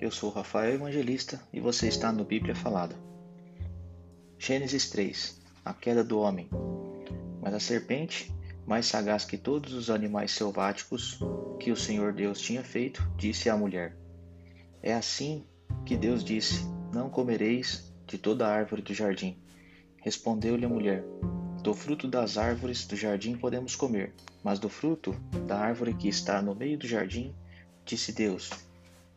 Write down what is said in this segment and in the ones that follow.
Eu sou Rafael Evangelista e você está no Bíblia Falada. Gênesis 3 A queda do homem. Mas a serpente, mais sagaz que todos os animais selváticos que o Senhor Deus tinha feito, disse à mulher: É assim que Deus disse: Não comereis de toda árvore do jardim. Respondeu-lhe a mulher: Do fruto das árvores do jardim podemos comer, mas do fruto da árvore que está no meio do jardim, disse Deus: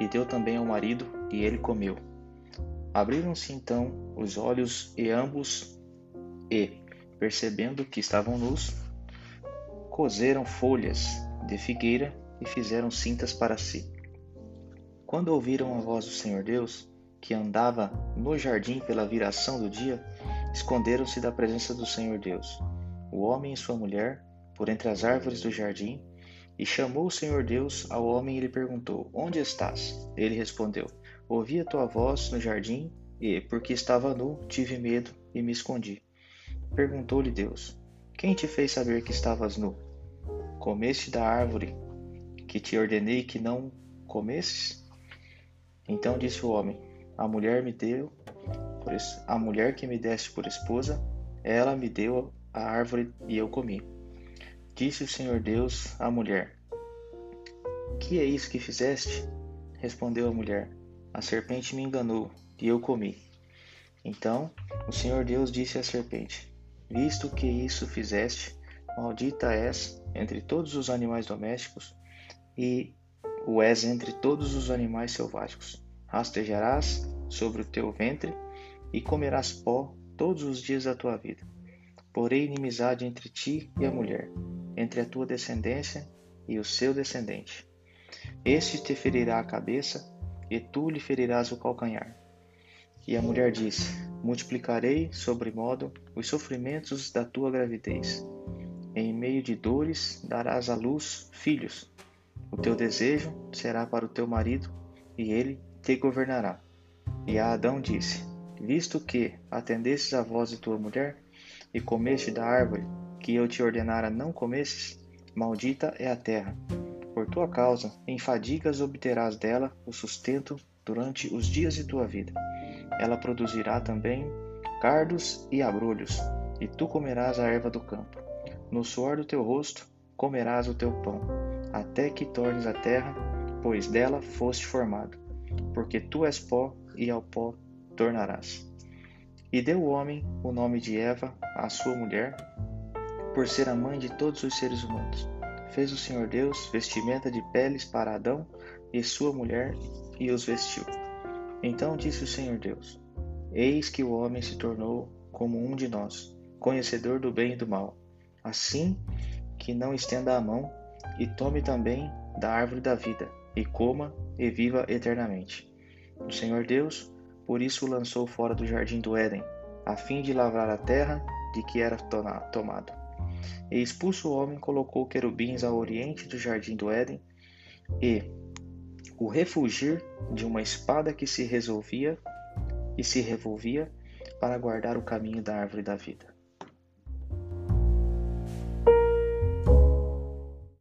e deu também ao marido, e ele comeu. Abriram-se então os olhos e ambos, e, percebendo que estavam nus, coseram folhas de figueira e fizeram cintas para si. Quando ouviram a voz do Senhor Deus, que andava no jardim pela viração do dia, esconderam-se da presença do Senhor Deus, o homem e sua mulher, por entre as árvores do jardim, e chamou o Senhor Deus ao homem e lhe perguntou: Onde estás? Ele respondeu: Ouvi a tua voz no jardim e, porque estava nu, tive medo e me escondi. Perguntou-lhe Deus: Quem te fez saber que estavas nu? Comeste da árvore que te ordenei que não comesses? Então disse o homem: A mulher me deu, a mulher que me deste por esposa, ela me deu a árvore e eu comi. Disse o Senhor Deus à mulher: Que é isso que fizeste? Respondeu a mulher: A serpente me enganou e eu comi. Então o Senhor Deus disse à serpente: Visto que isso fizeste, maldita és entre todos os animais domésticos e o és entre todos os animais selváticos. Rastejarás sobre o teu ventre e comerás pó todos os dias da tua vida. Porém, inimizade entre ti e a mulher, entre a tua descendência e o seu descendente. Este te ferirá a cabeça, e tu lhe ferirás o calcanhar. E a mulher disse: Multiplicarei sobremodo os sofrimentos da tua gravidez. Em meio de dores darás à luz filhos. O teu desejo será para o teu marido, e ele te governará. E a Adão disse: Visto que atendestes à voz de tua mulher, e comeste da árvore que eu te ordenara não comesses, maldita é a terra. Por tua causa, em fadigas obterás dela o sustento durante os dias de tua vida. Ela produzirá também cardos e abrolhos, e tu comerás a erva do campo. No suor do teu rosto comerás o teu pão, até que tornes a terra, pois dela foste formado. Porque tu és pó, e ao pó tornarás. E deu o homem o nome de Eva à sua mulher, por ser a mãe de todos os seres humanos. Fez o Senhor Deus vestimenta de peles para Adão e sua mulher e os vestiu. Então disse o Senhor Deus: Eis que o homem se tornou como um de nós, conhecedor do bem e do mal. Assim que não estenda a mão e tome também da árvore da vida, e coma e viva eternamente. O Senhor Deus por isso o lançou fora do jardim do Éden, a fim de lavrar a terra de que era tomado. E expulso o homem, colocou querubins ao oriente do jardim do Éden, e o refugir de uma espada que se resolvia e se revolvia para guardar o caminho da árvore da vida.